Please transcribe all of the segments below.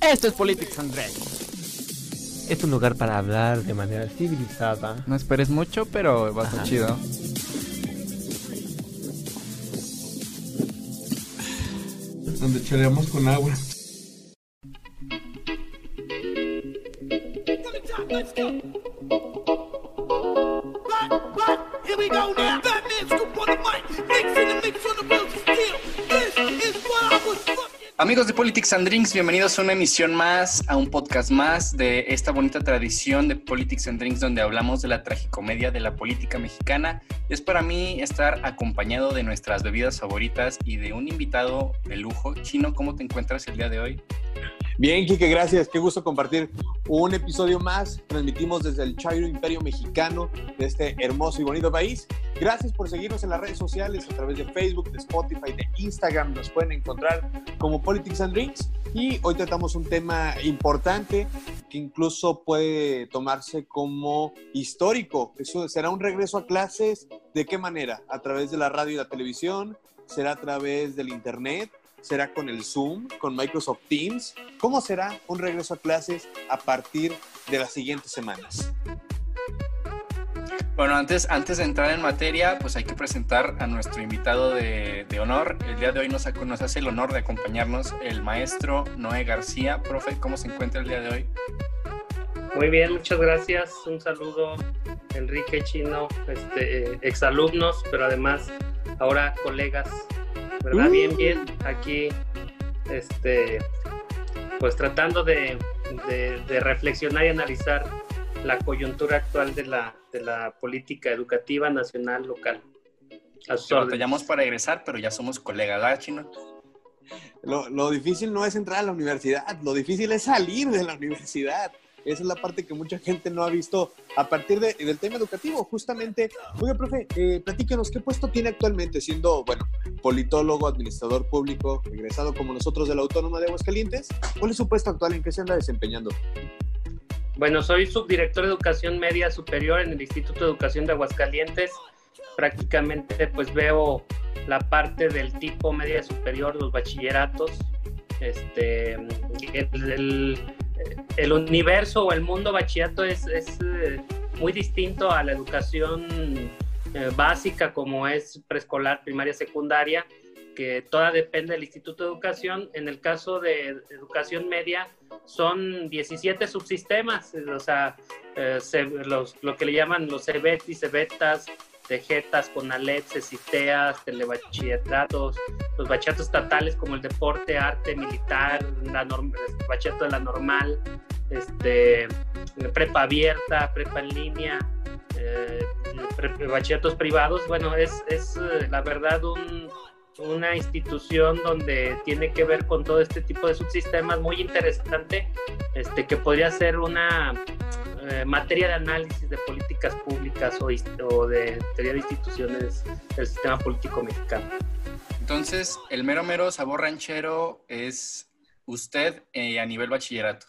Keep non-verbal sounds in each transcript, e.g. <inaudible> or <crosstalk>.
Esto es Politics and Dragons. Es un lugar para hablar de manera civilizada. No esperes mucho, pero va a estar chido. Donde choreamos con agua. Amigos de Politics and Drinks, bienvenidos a una emisión más, a un podcast más de esta bonita tradición de Politics and Drinks donde hablamos de la tragicomedia de la política mexicana. Es para mí estar acompañado de nuestras bebidas favoritas y de un invitado de lujo. Chino, ¿cómo te encuentras el día de hoy? Bien, Kike, gracias. Qué gusto compartir un episodio más. Transmitimos desde el Chairo Imperio Mexicano de este hermoso y bonito país. Gracias por seguirnos en las redes sociales a través de Facebook, de Spotify, de Instagram. Nos pueden encontrar como Politics and Drinks. Y hoy tratamos un tema importante que incluso puede tomarse como histórico. Eso será un regreso a clases. ¿De qué manera? A través de la radio y la televisión. Será a través del Internet ¿Será con el Zoom, con Microsoft Teams? ¿Cómo será un regreso a clases a partir de las siguientes semanas? Bueno, antes, antes de entrar en materia, pues hay que presentar a nuestro invitado de, honor. El día de hoy nos, nos, hace el honor de acompañarnos el maestro Noé García. Profe, ¿cómo se encuentra el día de hoy? Muy bien, muchas gracias. Un saludo, Enrique Chino, este, exalumnos, pero además ahora colegas ¿verdad? Bien, bien, aquí, este, pues tratando de, reflexionar y analizar la coyuntura actual de la, de la política educativa nacional local. Te llamamos para egresar, pero ya somos colegas, ¿verdad, Chino? Lo, lo, difícil no es entrar a la universidad, lo difícil es salir de la universidad. Esa es la parte que mucha gente no ha visto a partir del tema educativo. Justamente, oiga, profe, eh, ¿qué puesto tiene actualmente siendo, bueno, politólogo, administrador público, egresado como nosotros de la Autónoma de Aguascalientes? ¿Cuál es su puesto actual? ¿En qué se anda desempeñando? Bueno, soy subdirector de Educación Media Superior en el Instituto de Educación de Aguascalientes. Prácticamente, pues veo la parte del tipo media superior, los bachilleratos, este, el universo o el mundo bachillerato es, eh, muy distinto a la educación eh, básica como es preescolar, primaria, secundaria, que toda depende del Instituto de Educación. En el caso de educación media son 17 subsistemas, o sea, eh, lo que le llaman los CEBET y CEBETAS, Tejetas, Conalep, CECITEAS, telebachilleratos, los bachilleratos estatales como el deporte, arte, militar, la norm, el bachillerato de la normal, este, prepa abierta, prepa en línea, eh, bachilleratos privados. Bueno, es, es eh, la verdad una institución donde tiene que ver con todo este tipo de subsistemas muy interesante, este, que podría ser una eh, materia de análisis de políticas públicas o, o, de teoría de instituciones del sistema político mexicano. Entonces, el mero mero sabor ranchero es usted eh, a nivel bachillerato.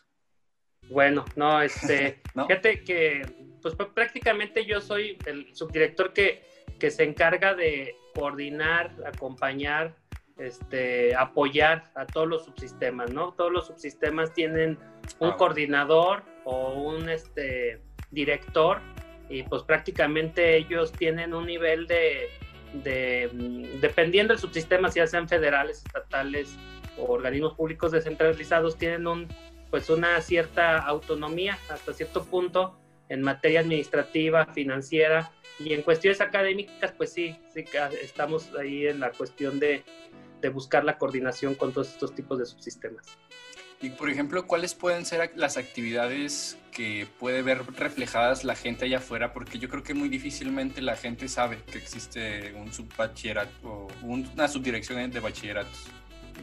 Bueno, no, este, <laughs> fíjate que pues prácticamente yo soy el subdirector que, que se encarga de coordinar, acompañar, este, apoyar a todos los subsistemas, ¿no? Todos los subsistemas tienen un ah. coordinador o un este, director y pues prácticamente ellos tienen un nivel de, de, dependiendo del subsistema, si ya sean federales, estatales o organismos públicos descentralizados, tienen un, pues una cierta autonomía hasta cierto punto en materia administrativa, financiera y en cuestiones académicas, pues sí, sí estamos ahí en la cuestión de, de buscar la coordinación con todos estos tipos de subsistemas. Y por ejemplo, ¿cuáles pueden ser las actividades que puede ver reflejadas la gente allá afuera? Porque yo creo que muy difícilmente la gente sabe que existe un subbachillerato o una subdirección de bachilleratos.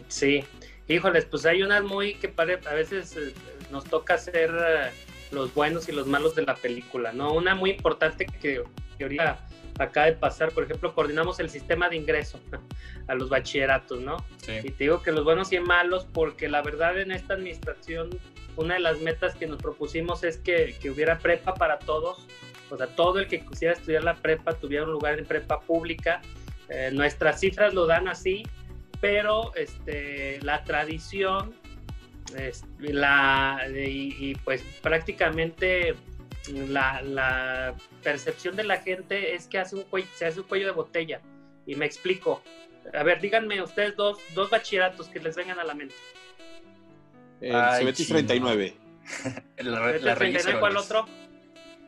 Sí, híjoles, pues hay unas muy que a veces eh, nos toca ser eh, los buenos y los malos de la película, ¿no? Una muy importante que, que ahorita acaba de pasar, por ejemplo, coordinamos el sistema de ingreso <laughs> a los bachilleratos, ¿no? Y te digo que los buenos y malos, porque la verdad en esta administración, una de las metas que nos propusimos es que, que hubiera prepa para todos, o sea, todo el que quisiera estudiar la prepa tuviera un lugar en prepa pública. Eh, nuestras cifras lo dan así, pero este, la tradición la, y, pues prácticamente la, percepción de la gente es que hace un se hace un cuello de botella. Y me explico. A ver, díganme ustedes dos, dos bachilleratos que les vengan a la mente. El Cebetis 39. <laughs> la, la 39, ¿Cuál otro?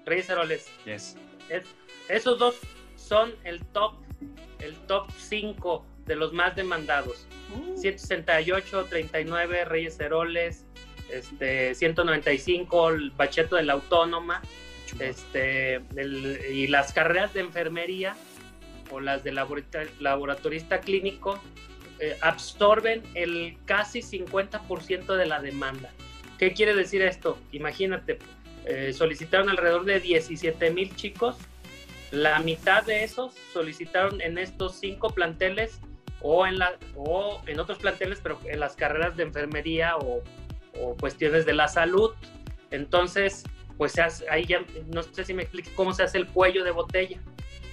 Reyes Heroles. esos dos son el top, el top 5 de los más demandados. 168, 39 Reyes Heroles, este, 195 el Bacheto de la Autónoma, este, y las carreras de enfermería o las de laboratorista clínico eh, absorben el casi 50% de la demanda. ¿Qué quiere decir esto? Imagínate, eh, solicitaron alrededor de 17 mil chicos, la mitad de esos solicitaron en estos cinco planteles o en, la, o en otros planteles, pero en las carreras de enfermería o, cuestiones de la salud. Entonces, pues ahí ya, no sé si me explique cómo se hace el cuello de botella.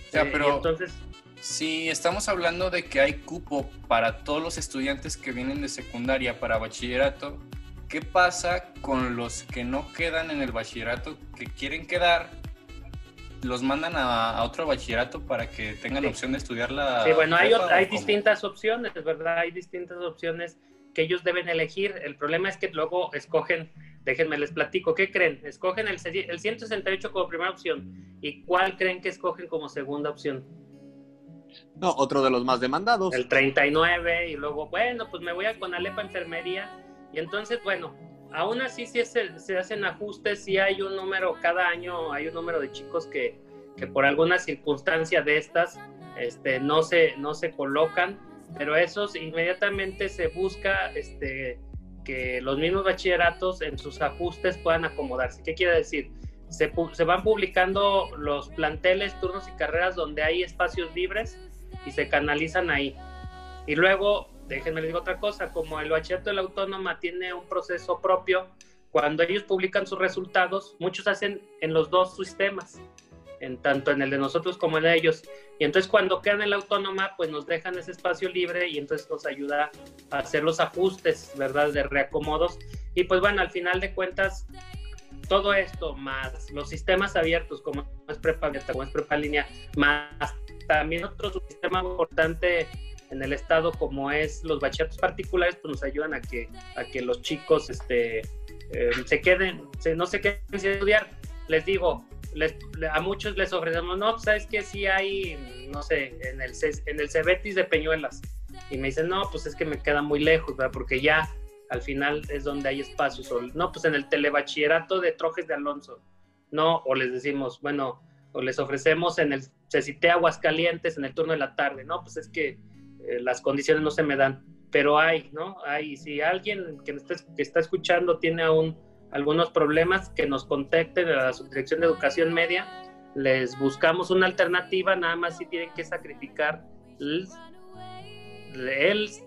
O sea, eh, pero entonces, si estamos hablando de que hay cupo para todos los estudiantes que vienen de secundaria para bachillerato, ¿qué pasa con los que no quedan en el bachillerato, que quieren quedar, los mandan a, otro bachillerato para que tengan opción de estudiar la... Sí, bueno, hay, hay distintas opciones, ¿verdad? Hay distintas opciones que ellos deben elegir. El problema es que luego escogen, déjenme les platico, ¿qué creen? Escogen el, el 168 como primera opción. ¿Y cuál creen que escogen como segunda opción? No, otro de los más demandados. El 39 y luego, bueno, pues me voy a con Alepa Enfermería. Y entonces, bueno, aún así si se, se hacen ajustes, si hay un número, cada año hay un número de chicos que, que por alguna circunstancia de estas este, no, se, no se colocan, pero esos inmediatamente se busca este, que los mismos bachilleratos en sus ajustes puedan acomodarse. ¿Qué quiere decir? Se, se van publicando los planteles, turnos y carreras donde hay espacios libres y se canalizan ahí. Y luego déjenme les digo otra cosa, como el bachillerato de la autónoma tiene un proceso propio, cuando ellos publican sus resultados, muchos hacen en los dos sistemas, en tanto en el de nosotros como en el de ellos. Y entonces cuando quedan en la autónoma, pues nos dejan ese espacio libre y entonces nos ayuda a hacer los ajustes, ¿verdad? De reacomodos. Y pues bueno, al final de cuentas, todo esto, más los sistemas abiertos, como es prepa abierta, como es prepa línea, más también otro sistema importante en el estado como es los bachilleratos particulares, pues nos ayudan a que, a que los chicos este, eh, se queden, se, no se queden sin estudiar. Les digo, les, a muchos les ofrecemos, no, pues, sabes que sí hay, no sé, en el, en el Cebetis de Peñuelas. Y me dicen, no, pues es que me queda muy lejos, ¿verdad? Porque ya al final es donde hay espacios. no, pues en el telebachillerato de Trojes de Alonso. No, o les decimos, bueno, o les ofrecemos en el Cecité Aguascalientes en el turno de la tarde. No, pues es que eh, las condiciones no se me dan, pero hay, ¿no? Hay, si alguien que, está, que está escuchando tiene aún algunos problemas, que nos contacten a la Subdirección de Educación Media, les buscamos una alternativa, nada más si tienen que sacrificar el,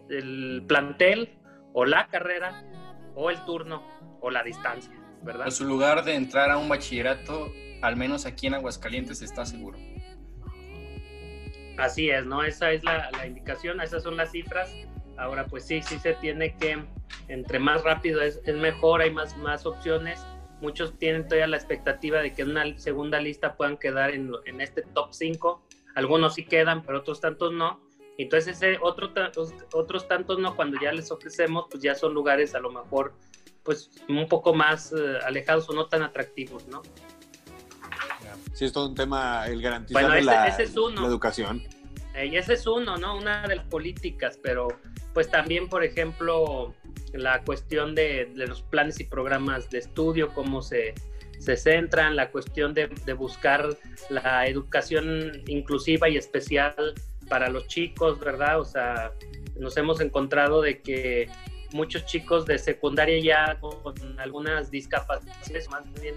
el, plantel o la carrera o el turno o la distancia, ¿verdad? su lugar de entrar a un bachillerato, al menos aquí en Aguascalientes, está seguro. Así es, ¿no? Esa es la, indicación, esas son las cifras. Ahora, pues sí, sí se tiene que, entre más rápido es, mejor, hay más, más opciones. Muchos tienen todavía la expectativa de que en una segunda lista puedan quedar en, en este top 5. Algunos sí quedan, pero otros tantos no. Entonces, ese otro, otros tantos no, cuando ya les ofrecemos, pues ya son lugares a lo mejor, pues un poco más eh, alejados o no tan atractivos, ¿no? Sí, es todo un tema, el garantizar la, educación. Eh, y ese es uno, ¿no? Una de las políticas, pero pues también, por ejemplo, la cuestión de, los planes y programas de estudio, cómo se, se centran, la cuestión de, de, buscar la educación inclusiva y especial para los chicos, ¿verdad? O sea, nos hemos encontrado de que muchos chicos de secundaria ya con algunas discapacidades, más bien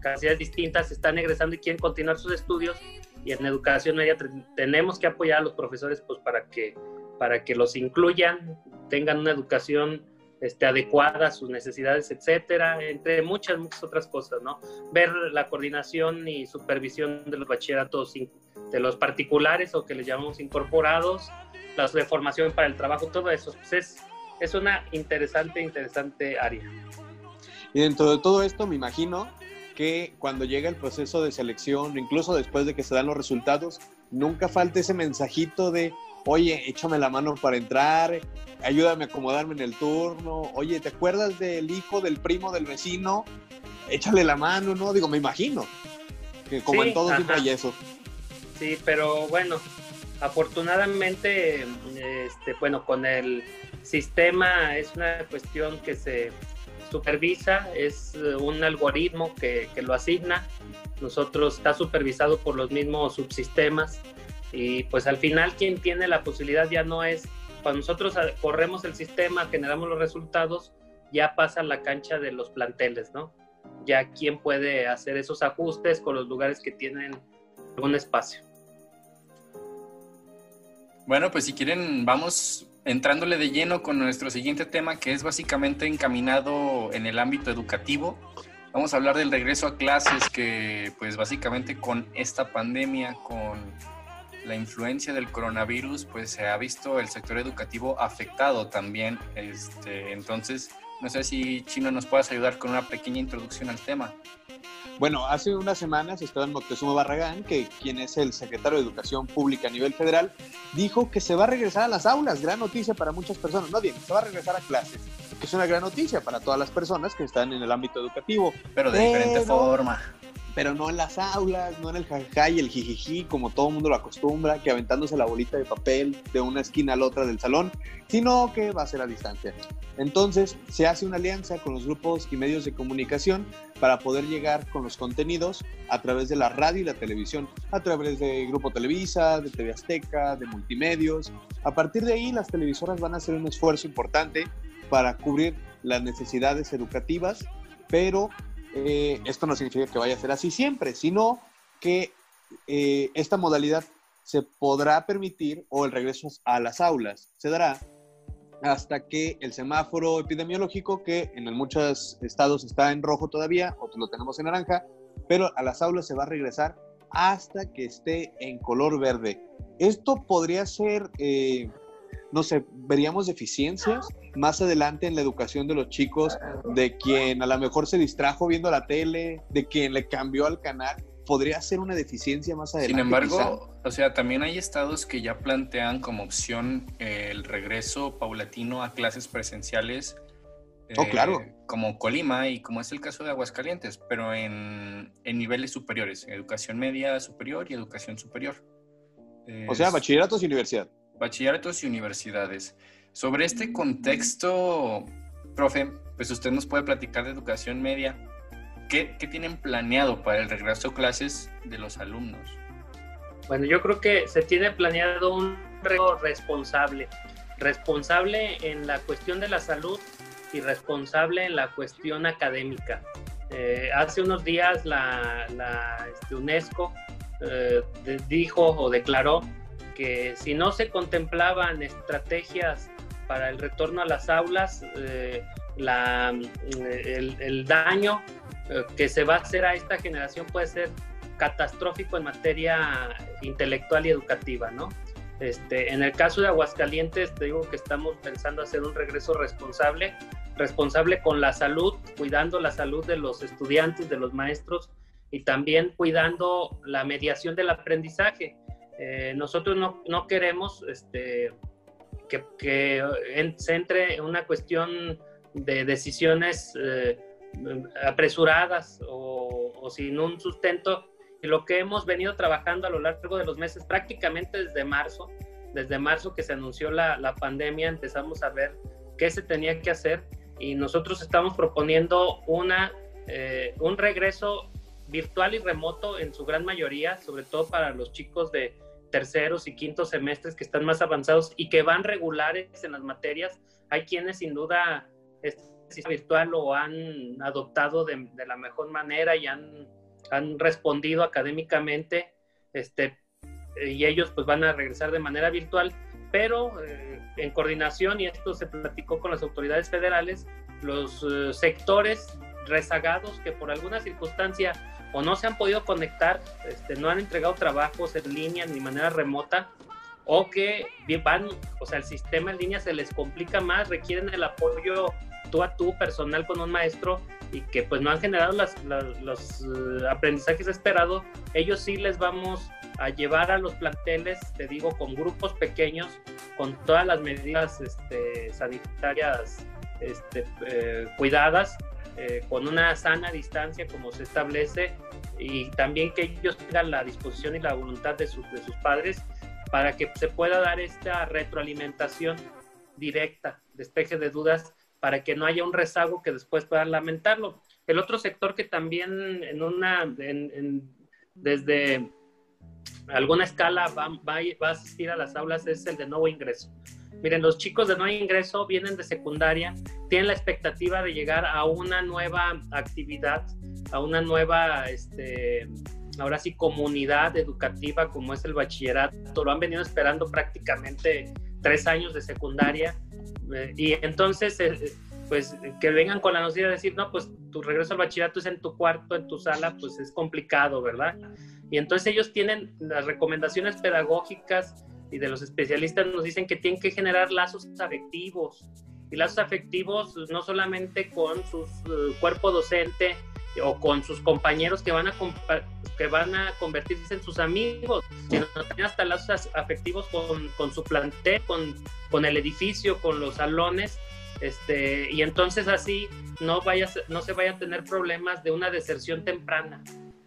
capacidades distintas, están egresando y quieren continuar sus estudios y en educación media tenemos que apoyar a los profesores pues para que, para que los incluyan, tengan una educación este, adecuada a sus necesidades, etcétera, entre muchas, muchas otras cosas, ¿no? Ver la coordinación y supervisión de los bachilleratos de los particulares o que les llamamos incorporados, las de formación para el trabajo, todo eso, pues es, es una interesante, interesante área. Y dentro de todo esto, me imagino que cuando llega el proceso de selección, incluso después de que se dan los resultados, nunca falta ese mensajito de, oye, échame la mano para entrar, ayúdame a acomodarme en el turno, oye, ¿te acuerdas del hijo del primo del vecino? Échale la mano, ¿no? Digo, me imagino que como en todo siempre hay eso. Sí, pero bueno, afortunadamente, este, bueno, con el sistema es una cuestión que se supervisa, es un algoritmo que, que lo asigna. Nosotros está supervisado por los mismos subsistemas y pues al final quien tiene la posibilidad ya no es, cuando nosotros corremos el sistema, generamos los resultados, ya pasa la cancha de los planteles, ¿no? Ya quien puede hacer esos ajustes con los lugares que tienen algún espacio. Bueno, pues si quieren, vamos entrándole de lleno con nuestro siguiente tema, que es básicamente encaminado en el ámbito educativo. Vamos a hablar del regreso a clases, que pues básicamente con esta pandemia, con la influencia del coronavirus, pues se ha visto el sector educativo afectado también. Este, entonces, no sé si Chino nos puedas ayudar con una pequeña introducción al tema. Bueno, hace unas semanas Esteban Moctezuma Barragán, que quien es el secretario de Educación Pública a nivel federal, dijo que se va a regresar a las aulas. Gran noticia para muchas personas. No bien, se va a regresar a clases, que es una gran noticia para todas las personas que están en el ámbito educativo. Pero de diferente forma pero no en las aulas, no en el jajaja y el jijiji, como todo mundo lo acostumbra, que aventándose la bolita de papel de una esquina a la otra del salón, sino que va a ser a distancia. Entonces, se hace una alianza con los grupos y medios de comunicación para poder llegar con los contenidos a través de la radio y la televisión, a través de Grupo Televisa, de TV Azteca, de multimedios. A partir de ahí, las televisoras van a hacer un esfuerzo importante para cubrir las necesidades educativas, pero eh, esto no significa que vaya a ser así siempre, sino que eh, esta modalidad se podrá permitir o el regreso a las aulas se dará hasta que el semáforo epidemiológico, que en muchos estados está en rojo todavía, otros lo tenemos en naranja, pero a las aulas se va a regresar hasta que esté en color verde. Esto podría ser eh, no sé, veríamos deficiencias más adelante en la educación de los chicos, de quien a lo mejor se distrajo viendo la tele, de quien le cambió al canal. Podría ser una deficiencia más adelante. Sin embargo, o sea, también hay estados que ya plantean como opción el regreso paulatino a clases presenciales. Oh, claro. Eh, como Colima y como es el caso de Aguascalientes, pero en, en niveles superiores, educación media superior y educación superior. o sea, bachilleratos y universidad bachilleratos y universidades. Sobre este contexto, profe, pues usted nos puede platicar de educación media. ¿Qué, qué tienen planeado para el regreso a clases de los alumnos? Bueno, yo creo que se tiene planeado un regreso responsable. Responsable en la cuestión de la salud y responsable en la cuestión académica. Eh, hace unos días la, la este, UNESCO eh, dijo o declaró que si no se contemplaban estrategias para el retorno a las aulas, eh, el, daño eh, que se va a hacer a esta generación puede ser catastrófico en materia intelectual y educativa, ¿no? Este, en el caso de Aguascalientes, te digo que estamos pensando hacer un regreso responsable, responsable con la salud, cuidando la salud de los estudiantes, de los maestros y también cuidando la mediación del aprendizaje. Eh, nosotros no, no queremos este, que, que se entre en una cuestión de decisiones eh, apresuradas o, o, sin un sustento. Y lo que hemos venido trabajando a lo largo de los meses, prácticamente desde marzo, desde marzo que se anunció la, la pandemia, empezamos a ver qué se tenía que hacer y nosotros estamos proponiendo una, eh, un regreso virtual y remoto en su gran mayoría, sobre todo para los chicos de terceros y quintos semestres que están más avanzados y que van regulares en las materias. Hay quienes sin duda este virtual lo han adoptado de, la mejor manera y han, han respondido académicamente este, y ellos pues van a regresar de manera virtual, pero eh, en coordinación, y esto se platicó con las autoridades federales, los eh, sectores rezagados que por alguna circunstancia o no se han podido conectar, este, no han entregado trabajos en línea ni manera remota, o que van, o sea, el sistema en línea se les complica más, requieren el apoyo tú a tú personal con un maestro y que pues no han generado los eh, aprendizajes esperados, ellos sí les vamos a llevar a los planteles, te digo, con grupos pequeños, con todas las medidas este, sanitarias este, eh, cuidadas, eh, con una sana distancia como se establece y también que ellos tengan la disposición y la voluntad de sus, de sus padres para que se pueda dar esta retroalimentación directa, despeje de dudas, para que no haya un rezago que después puedan lamentarlo. El otro sector que también en una, desde alguna escala va, va, va, a asistir a las aulas es el de nuevo ingreso. Miren, los chicos de nuevo ingreso vienen de secundaria, tienen la expectativa de llegar a una nueva actividad, a una nueva, este, ahora sí, comunidad educativa como es el bachillerato. Lo han venido esperando prácticamente tres años de secundaria. Eh, y entonces, eh, pues que vengan con la noticia de decir, no, pues tu regreso al bachillerato es en tu cuarto, en tu sala, pues es complicado, ¿verdad? Y entonces ellos tienen las recomendaciones pedagógicas y de los especialistas nos dicen que tienen que generar lazos afectivos. Y lazos afectivos no solamente con su uh, cuerpo docente o con sus compañeros que van a que van a convertirse en sus amigos, sino también hasta lazos afectivos con, con su plantel, con, con el edificio, con los salones, este, y entonces así no, vaya, no se vayan a tener problemas de una deserción temprana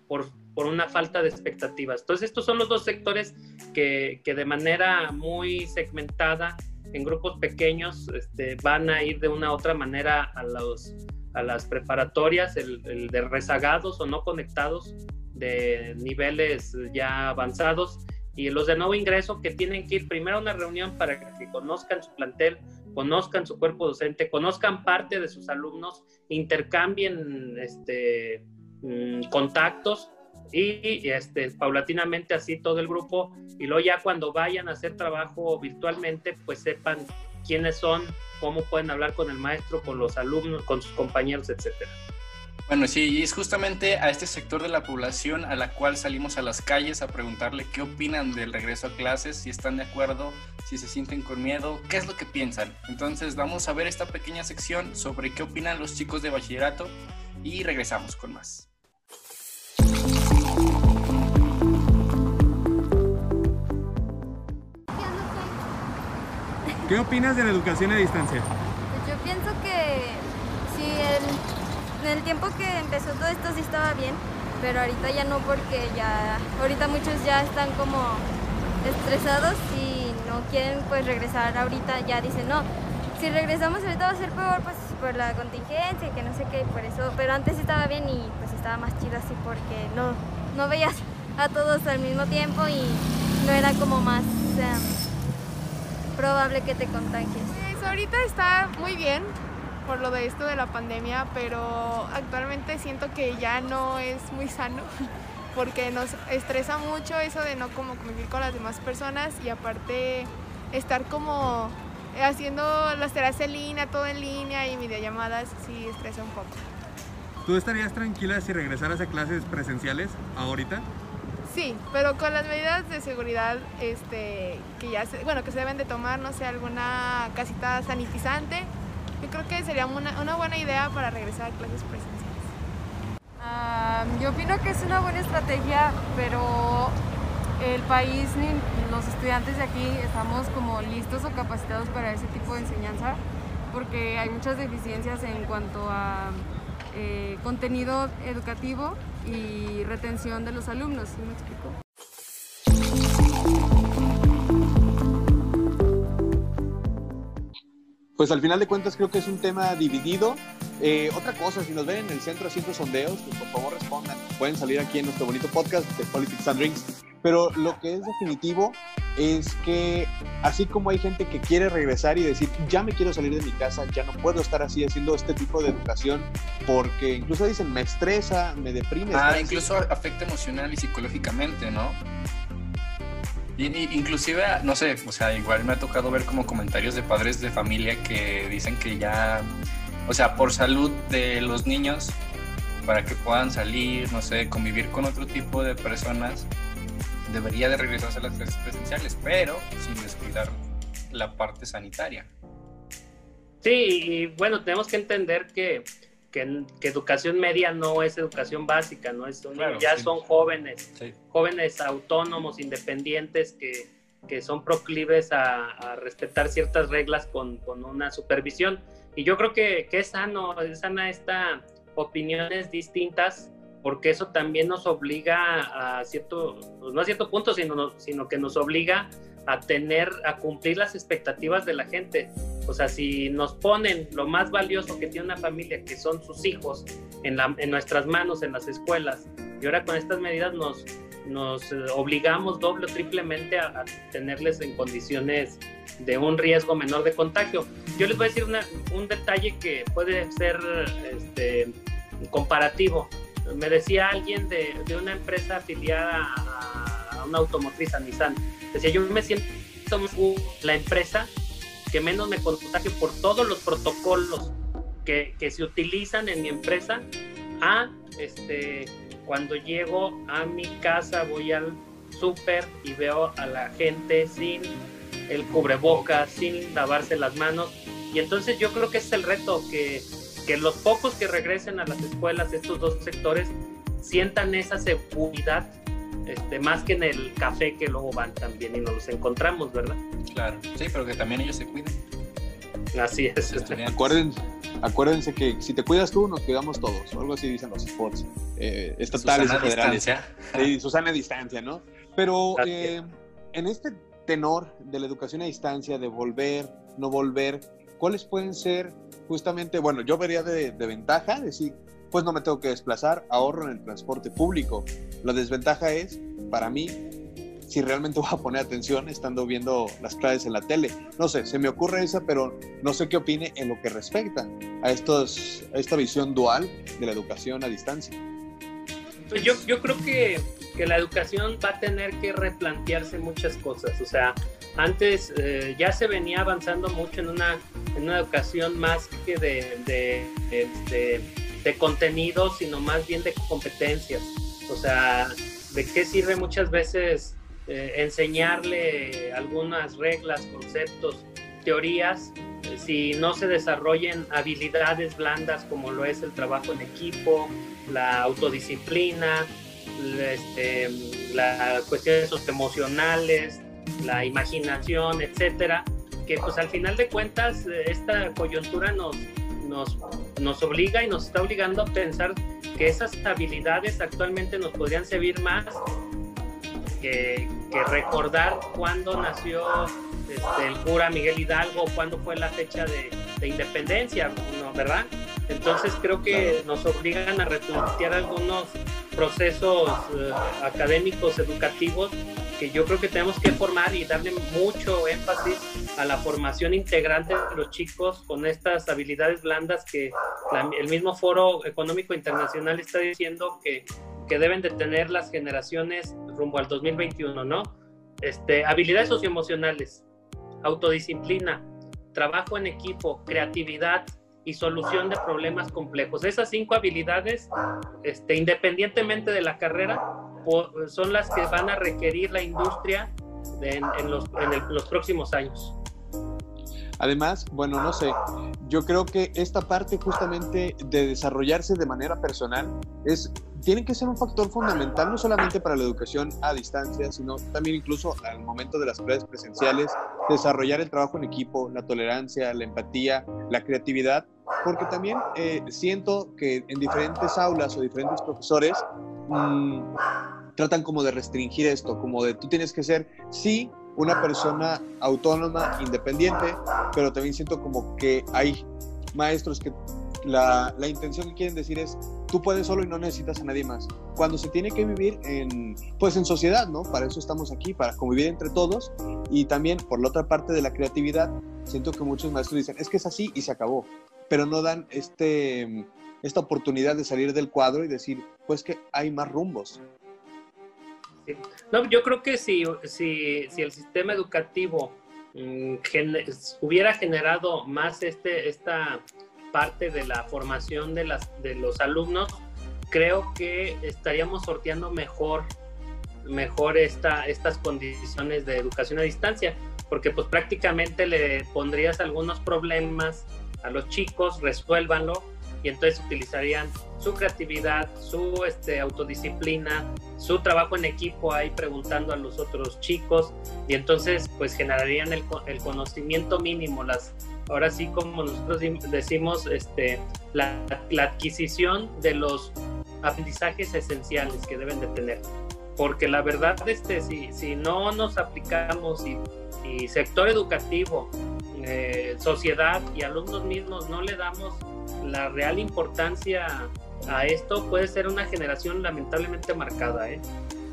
por, por una falta de expectativas. Entonces estos son los dos sectores que, que de manera muy segmentada, en grupos pequeños, este, van a ir de una u otra manera a los a las preparatorias, el, de rezagados o no conectados de niveles ya avanzados y los de nuevo ingreso que tienen que ir primero a una reunión para que conozcan su plantel, conozcan su cuerpo docente, conozcan parte de sus alumnos, intercambien este, mm, contactos y este, paulatinamente así todo el grupo y luego ya cuando vayan a hacer trabajo virtualmente pues sepan quiénes son, cómo pueden hablar con el maestro, con los alumnos, con sus compañeros, etcétera. Bueno, sí, y es justamente a este sector de la población a la cual salimos a las calles a preguntarle qué opinan del regreso a clases, si están de acuerdo, si se sienten con miedo, qué es lo que piensan. Entonces vamos a ver esta pequeña sección sobre qué opinan los chicos de bachillerato y regresamos con más. ¿Qué opinas de la educación a distancia? Pues yo pienso que sí, el, en el tiempo que empezó todo esto sí estaba bien, pero ahorita ya no porque ya, ahorita muchos ya están como estresados y no quieren pues regresar ahorita, ya dicen no, si regresamos ahorita va a ser peor pues por la contingencia, que no sé qué, por eso, pero antes estaba bien y pues estaba más chido así porque no, no veías a todos al mismo tiempo y no era como más... Em, probable que te contagies? Pues ahorita está muy bien por lo de esto de la pandemia, pero actualmente siento que ya no es muy sano <laughs> porque nos estresa mucho eso de no como convivir con las demás personas y aparte estar como haciendo las tareas en línea, todo en línea y videollamadas sí estresa un poco. ¿Tú estarías tranquila si regresaras a clases presenciales ahorita? Sí, pero con las medidas de seguridad este, que ya se, bueno, que se deben de tomar, no sé, alguna casita sanitizante, yo creo que sería una, una buena idea para regresar a clases presenciales. yo opino que es una buena estrategia, pero el país ni los estudiantes de aquí estamos como listos o capacitados para ese tipo de enseñanza, porque hay muchas deficiencias en cuanto a eh, contenido educativo y retención de los alumnos, ¿sí me explico? Pues al final de cuentas creo que es un tema dividido. Eh, otra cosa, si nos ven en el centro haciendo sondeos, pues por favor respondan. Pueden salir aquí en nuestro bonito podcast de Politics and Drinks pero lo que es definitivo es que así como hay gente que quiere regresar y decir, ya me quiero salir de mi casa, ya no puedo estar así haciendo este tipo de educación, porque incluso dicen, me estresa, me deprime. Ah, incluso afecta emocional y psicológicamente, ¿no? inclusive, no sé, o sea, igual me ha tocado ver como comentarios de padres de familia que dicen que ya, o sea, por salud de los niños, para que puedan salir, no sé, convivir con otro tipo de personas, debería de regresarse a las clases presenciales, pero sin descuidar la parte sanitaria. Sí, y bueno, tenemos que entender que, que, educación media no es educación básica, no es ya son jóvenes, jóvenes autónomos, independientes que, que son proclives a, respetar ciertas reglas con, con, una supervisión. Y yo creo que, que es sano, es sana esta opiniones distintas porque eso también nos obliga a cierto, pues no a cierto punto, sino, sino que nos obliga a tener, a cumplir las expectativas de la gente. O sea, si nos ponen lo más valioso que tiene una familia, que son sus hijos, en, la, en nuestras manos, en las escuelas, y ahora con estas medidas nos, nos obligamos doble o triplemente a, tenerles en condiciones de un riesgo menor de contagio. Yo les voy a decir un detalle que puede ser este, comparativo me decía alguien de, una empresa afiliada a, una automotriz, a Nissan, decía, yo me siento la empresa que menos me contagio por todos los protocolos que, se utilizan en mi empresa a este cuando llego a mi casa voy al súper y veo a la gente sin el cubrebocas, sin lavarse las manos. Y entonces yo creo que es el reto que que los pocos que regresen a las escuelas, estos dos sectores, sientan esa seguridad, este, más que en el café que luego van también y nos los encontramos, ¿verdad? Claro, sí, pero que también ellos se cuiden. Así es. Acuérdense, acuérdense que si te cuidas tú, nos cuidamos todos, o algo así dicen los sports eh, estatales y federales. Distancia. Sí, Susana distancia, ¿no? Pero eh, en este tenor de la educación a distancia, de volver, no volver, ¿cuáles pueden ser justamente, bueno, yo vería de, ventaja, decir, pues no me tengo que desplazar, ahorro en el transporte público. La desventaja es, para mí, si realmente <laughs> voy a poner atención estando viendo las clases en la tele. No sé, se me ocurre esa, pero no sé qué opine en lo que respecta a, estos, a esta visión dual de la educación a distancia. Pues yo, yo creo que, que la educación va a tener que replantearse muchas cosas. O sea, antes eh, ya se venía avanzando mucho en una, en una educación más que de, de, de, contenido, sino más bien de competencias. O sea, ¿de qué sirve muchas veces eh, enseñarle algunas reglas, conceptos, teorías, si no se desarrollen habilidades blandas como lo es el trabajo en equipo, la autodisciplina, este, las cuestiones emocionales, la imaginación, etcétera, que pues al final de cuentas eh, esta coyuntura nos, nos, nos obliga y nos está obligando a pensar que esas habilidades actualmente nos podrían servir más que, recordar cuándo nació este, el cura Miguel Hidalgo, cuándo fue la fecha de, independencia, ¿verdad? Entonces creo que nos obligan a replantear algunos procesos eh, académicos, educativos, que yo creo que tenemos que formar y darle mucho énfasis a la formación integrante de los chicos con estas habilidades blandas que el mismo Foro Económico Internacional está diciendo que, que, deben de tener las generaciones rumbo al 2021, ¿no? Este, habilidades socioemocionales, autodisciplina, trabajo en equipo, creatividad, y solución de problemas complejos. Esas cinco habilidades, este, independientemente de la carrera, son las que van a requerir la industria en, los, los próximos años. Además, bueno, no sé, yo creo que esta parte justamente de desarrollarse de manera personal es, tiene que ser un factor fundamental no solamente para la educación a distancia, sino también incluso al momento de las clases presenciales, desarrollar el trabajo en equipo, la tolerancia, la empatía, la creatividad, porque también eh, siento que en diferentes aulas o diferentes profesores mmm, tratan como de restringir esto, como de tú tienes que ser, sí, una persona autónoma, independiente, pero también siento como que hay maestros que la, la, intención que quieren decir es tú puedes solo y no necesitas a nadie más. Cuando se tiene que vivir en, pues en sociedad, ¿no? Para eso estamos aquí, para convivir entre todos y también por la otra parte de la creatividad, siento que muchos maestros dicen es que es así y se acabó, pero no dan este, esta oportunidad de salir del cuadro y decir pues que hay más rumbos. No, yo creo que si, si, si el sistema educativo mm, hubiera generado más este, esta parte de la formación de, las, de los alumnos, creo que estaríamos sorteando mejor, mejor esta, estas condiciones de educación a distancia, porque pues prácticamente le pondrías algunos problemas a los chicos, resuélvanlo y entonces utilizarían su creatividad, su este, autodisciplina, su trabajo en equipo ahí preguntando a los otros chicos y entonces pues generarían el, el conocimiento mínimo, las, ahora sí como nosotros decimos, este, la, adquisición de los aprendizajes esenciales que deben de tener. Porque la verdad, este, si, si no nos aplicamos y, y sector educativo, eh, sociedad y alumnos mismos no le damos la real importancia a esto, puede ser una generación lamentablemente marcada, ¿eh?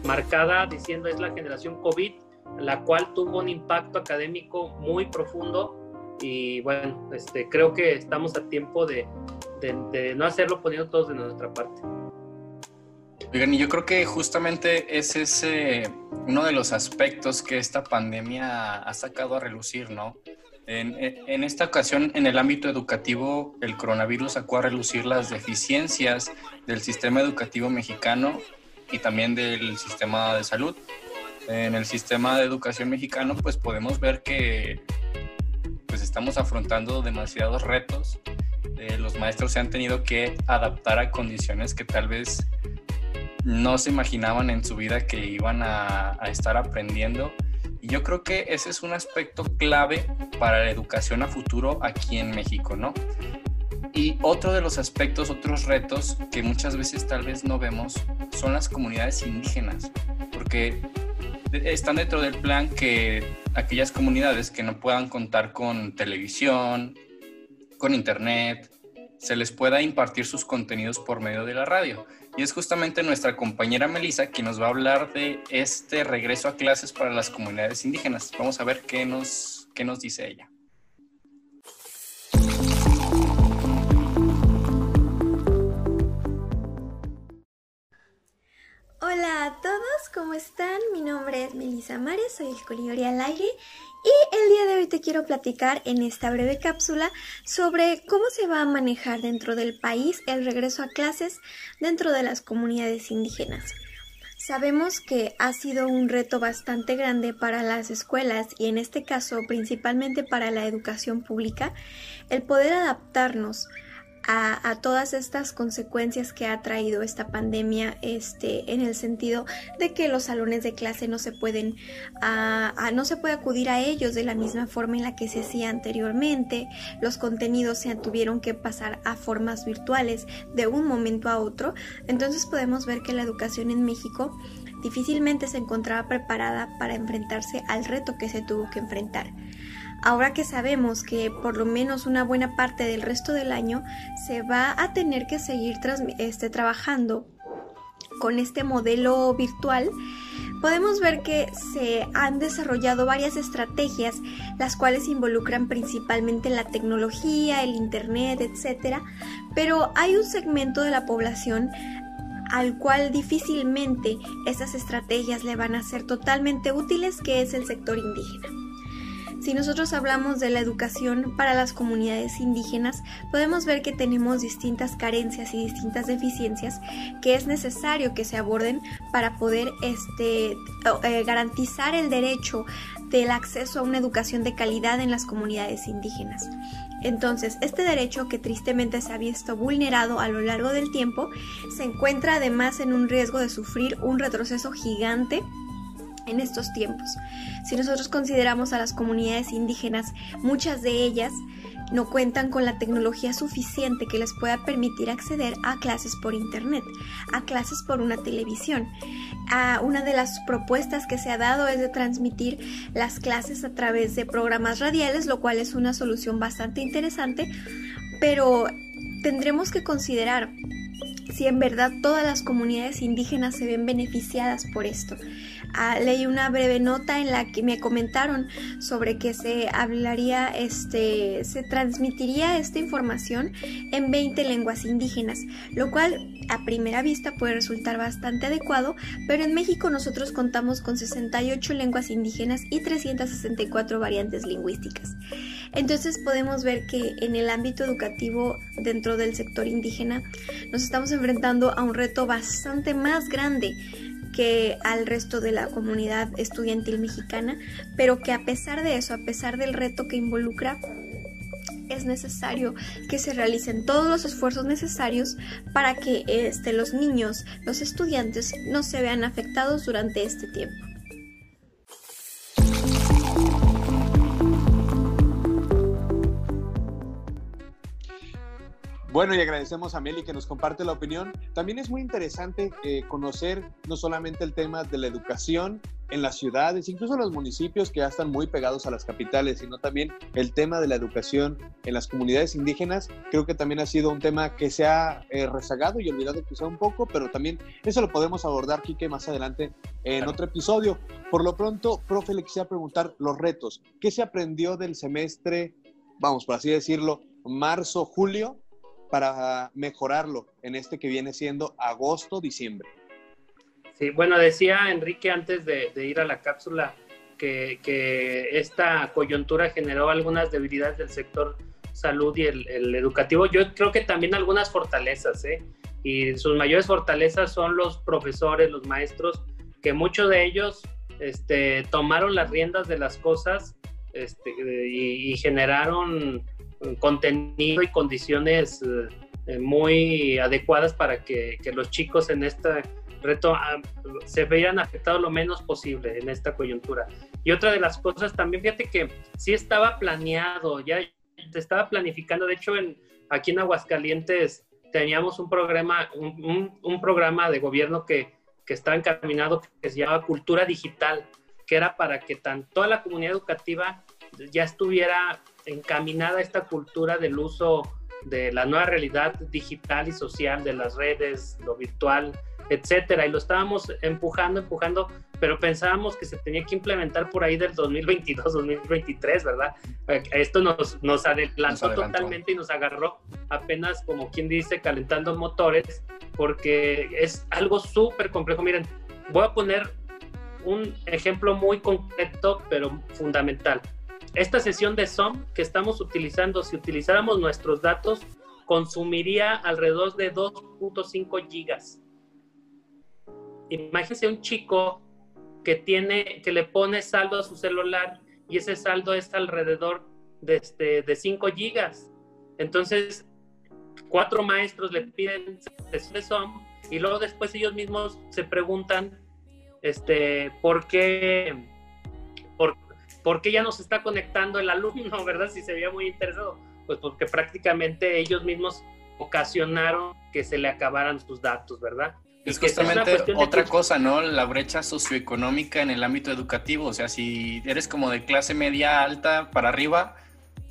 marcada diciendo es la generación COVID, la cual tuvo un impacto académico muy profundo y bueno, este, creo que estamos a tiempo de, de, no hacerlo poniendo todos de nuestra parte. Oigan, y yo creo que justamente es ese uno de los aspectos que esta pandemia ha sacado a relucir, ¿no? En, esta ocasión, en el ámbito educativo, el coronavirus sacó a relucir las deficiencias del sistema educativo mexicano y también del sistema de salud. En el sistema de educación mexicano, pues podemos ver que pues estamos afrontando demasiados retos. Eh, los maestros se han tenido que adaptar a condiciones que tal vez no se imaginaban en su vida que iban a estar aprendiendo y yo creo que ese es un aspecto clave para la educación a futuro aquí en México, ¿no? Y otro de los aspectos, otros retos que muchas veces tal vez no vemos son las comunidades indígenas, porque están dentro del plan que aquellas comunidades que no puedan contar con televisión, con internet, se les pueda impartir sus contenidos por medio de la radio. Y es justamente nuestra compañera Melissa quien nos va a hablar de este regreso a clases para las comunidades indígenas. Vamos a ver qué nos, qué nos dice ella. Hola a todos, ¿cómo están? Mi nombre es Melissa Mares, soy el Colibrí aire y el día de hoy te quiero platicar en esta breve cápsula sobre cómo se va a manejar dentro del país el regreso a clases dentro de las comunidades indígenas. Sabemos que ha sido un reto bastante grande para las escuelas y en este caso principalmente para la educación pública el poder adaptarnos a, todas estas consecuencias que ha traído esta pandemia este, en el sentido de que los salones de clase no se pueden a, no se puede acudir a ellos de la misma forma en la que se hacía anteriormente. Los contenidos se tuvieron que pasar a formas virtuales de un momento a otro. Entonces podemos ver que la educación en México difícilmente se encontraba preparada para enfrentarse al reto que se tuvo que enfrentar ahora que sabemos que por lo menos una buena parte del resto del año se va a tener que seguir este, trabajando con este modelo virtual, podemos ver que se han desarrollado varias estrategias, las cuales involucran principalmente la tecnología, el Internet, etc. Pero hay un segmento de la población al cual difícilmente esas estrategias le van a ser totalmente útiles, que es el sector indígena. Si nosotros hablamos de la educación para las comunidades indígenas, podemos ver que tenemos distintas carencias y distintas deficiencias que es necesario que se aborden para poder este, eh, garantizar el derecho del acceso a una educación de calidad en las comunidades indígenas. Entonces, este derecho que tristemente se ha visto vulnerado a lo largo del tiempo, se encuentra además en un riesgo de sufrir un retroceso gigante en estos tiempos. Si nosotros consideramos a las comunidades indígenas, muchas de ellas no cuentan con la tecnología suficiente que les pueda permitir acceder a clases por internet, a clases por una televisión. A una de las propuestas que se ha dado es de transmitir las clases a través de programas radiales, lo cual es una solución bastante interesante, pero tendremos que considerar si en verdad todas las comunidades indígenas se ven beneficiadas por esto. Ah, leí una breve nota en la que me comentaron sobre que se hablaría, este, se transmitiría esta información en 20 lenguas indígenas, lo cual a primera vista puede resultar bastante adecuado, pero en México nosotros contamos con 68 lenguas indígenas y 364 variantes lingüísticas. Entonces podemos ver que en el ámbito educativo dentro del sector indígena nos estamos enfrentando a un reto bastante más grande que al resto de la comunidad estudiantil mexicana, pero que a pesar de eso, a pesar del reto que involucra, es necesario que se realicen todos los esfuerzos necesarios para que este, los niños, los estudiantes, no se vean afectados durante este tiempo. Bueno, y agradecemos a Meli que nos comparte la opinión. También es muy interesante eh, conocer no solamente el tema de la educación en las ciudades, incluso en los municipios que ya están muy pegados a las capitales, sino también el tema de la educación en las comunidades indígenas. Creo que también ha sido un tema que se ha eh, rezagado y olvidado quizá un poco, pero también eso lo podemos abordar, Quique, más adelante en otro episodio. Por lo pronto, profe, le quisiera preguntar los retos. ¿Qué se aprendió del semestre, vamos, por así decirlo, marzo-julio? Para mejorarlo en este que viene siendo agosto-diciembre. Sí, bueno, decía Enrique antes de, ir a la cápsula que, esta coyuntura generó algunas debilidades del sector salud y el, educativo. Yo creo que también algunas fortalezas, ¿eh? Y sus mayores fortalezas son los profesores, los maestros, que muchos de ellos este, tomaron las riendas de las cosas este, y generaron contenido y condiciones eh, muy adecuadas para que, los chicos en este reto ah, se vean afectados lo menos posible en esta coyuntura. Y otra de las cosas también, fíjate que sí estaba planeado, ya se estaba planificando, de hecho en, aquí en Aguascalientes teníamos un programa, un, programa de gobierno que, que estaba encaminado que se llamaba Cultura Digital, que era para que tanto toda la comunidad educativa ya estuviera encaminada esta cultura del uso de la nueva realidad digital y social, de las redes, lo virtual, etcétera. Y lo estábamos empujando, empujando, pero pensábamos que se tenía que implementar por ahí del 2022, 2023, ¿verdad? Esto nos, nos, adelantó, totalmente y nos agarró apenas, como quien dice, calentando motores, porque es algo súper complejo. Miren, voy a poner un ejemplo muy concreto, pero fundamental. Esta sesión de Zoom que estamos utilizando, si utilizáramos nuestros datos, consumiría alrededor de 2.5 gigas. Imagínense un chico que tiene, que le pone saldo a su celular y ese saldo es alrededor de, este, de 5 gigas. Entonces, cuatro maestros le piden Zoom y luego después ellos mismos se preguntan este, ¿por qué? ¿Por ¿Por qué ya nos está conectando el alumno, <laughs> verdad? Si se veía muy interesado. Pues porque prácticamente ellos mismos ocasionaron que se le acabaran sus datos, ¿verdad? Es justamente otra cosa, ¿no? La brecha socioeconómica en el ámbito educativo. O sea, si eres como de clase media alta para arriba,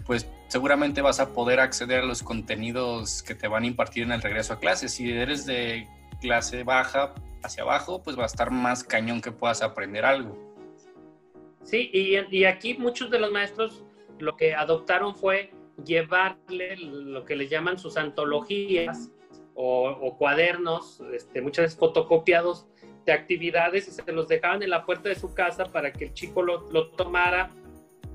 pues seguramente vas a poder acceder a los contenidos que te van a impartir en el regreso a clase. Si eres de clase baja hacia abajo, pues va a estar más cañón que puedas aprender algo. Sí, y, aquí muchos de los maestros lo que adoptaron fue llevarle lo que les llaman sus antologías o, cuadernos, este, muchas veces fotocopiados de actividades y se los dejaban en la puerta de su casa para que el chico lo, tomara,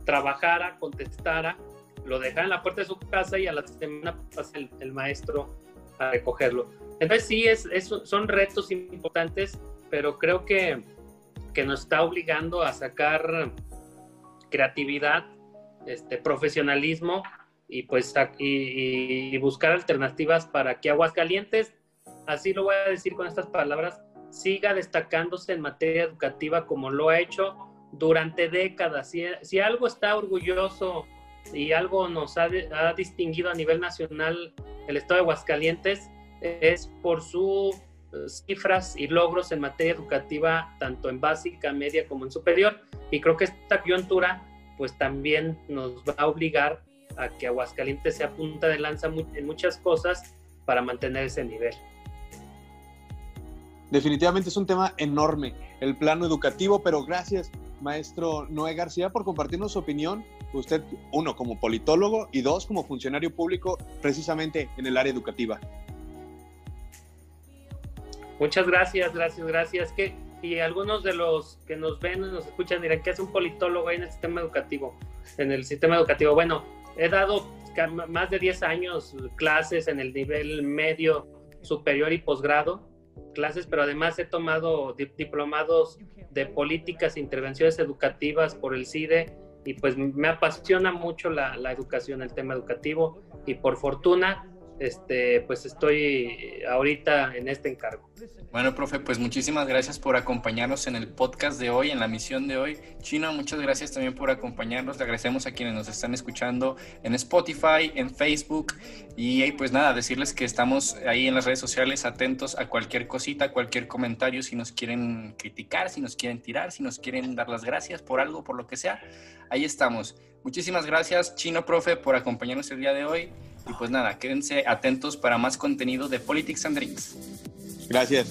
trabajara, contestara, lo dejara en la puerta de su casa y a la semana pasa el, maestro a recogerlo. Entonces sí, es, son retos importantes, pero creo que que nos está obligando a sacar creatividad, este, profesionalismo y pues y, buscar alternativas para que Aguascalientes, así lo voy a decir con estas palabras, siga destacándose en materia educativa como lo ha hecho durante décadas. Si, si algo está orgulloso y algo nos ha, ha distinguido a nivel nacional el estado de Aguascalientes es por su cifras y logros en materia educativa, tanto en básica, media como en superior. Y creo que esta coyuntura, pues también nos va a obligar a que Aguascalientes sea punta de lanza en muchas cosas para mantener ese nivel. definitivamente es un tema enorme, el plano educativo, pero gracias, maestro Noé García, por compartirnos su opinión. Usted, uno, como politólogo y dos, como funcionario público, precisamente en el área educativa. Muchas gracias, gracias, gracias. Que, y algunos de los que nos ven nos escuchan dirán, ¿qué es un politólogo ahí en el sistema educativo? En el sistema educativo. Bueno, he dado más de 10 años clases en el nivel medio, superior y posgrado clases, pero además he tomado diplomados de políticas e intervenciones educativas por el CIDE y pues me apasiona mucho la, la educación, el tema educativo y por fortuna este, pues estoy ahorita en este encargo. Bueno, profe, pues muchísimas gracias por acompañarnos en el podcast de hoy, en la misión de hoy. Chino, muchas gracias también por acompañarnos. Le agradecemos a quienes nos están escuchando en Spotify, en Facebook. Y pues nada, decirles que estamos ahí en las redes sociales atentos a cualquier cosita, cualquier comentario, si nos quieren criticar, si nos quieren tirar, si nos quieren dar las gracias por algo, por lo que sea. Ahí estamos. Muchísimas gracias, Chino, profe, por acompañarnos el día de hoy. Y pues nada, quédense atentos para más contenido de Politics and Drinks. Gracias.